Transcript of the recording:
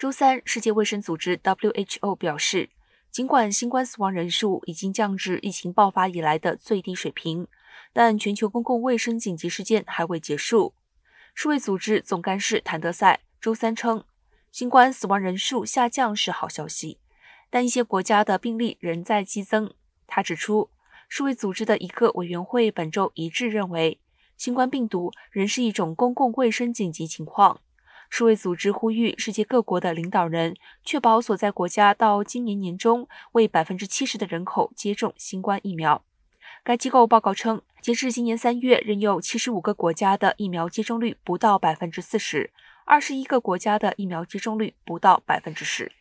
周三，世界卫生组织 （WHO） 表示，尽管新冠死亡人数已经降至疫情爆发以来的最低水平，但全球公共卫生紧急事件还未结束。世卫组织总干事谭德赛周三称，新冠死亡人数下降是好消息，但一些国家的病例仍在激增。他指出，世卫组织的一个委员会本周一致认为，新冠病毒仍是一种公共卫生紧急情况。世卫组织呼吁世界各国的领导人确保所在国家到今年年中为百分之七十的人口接种新冠疫苗。该机构报告称，截至今年三月，仍有七十五个国家的疫苗接种率不到百分之四十，二十一个国家的疫苗接种率不到百分之十。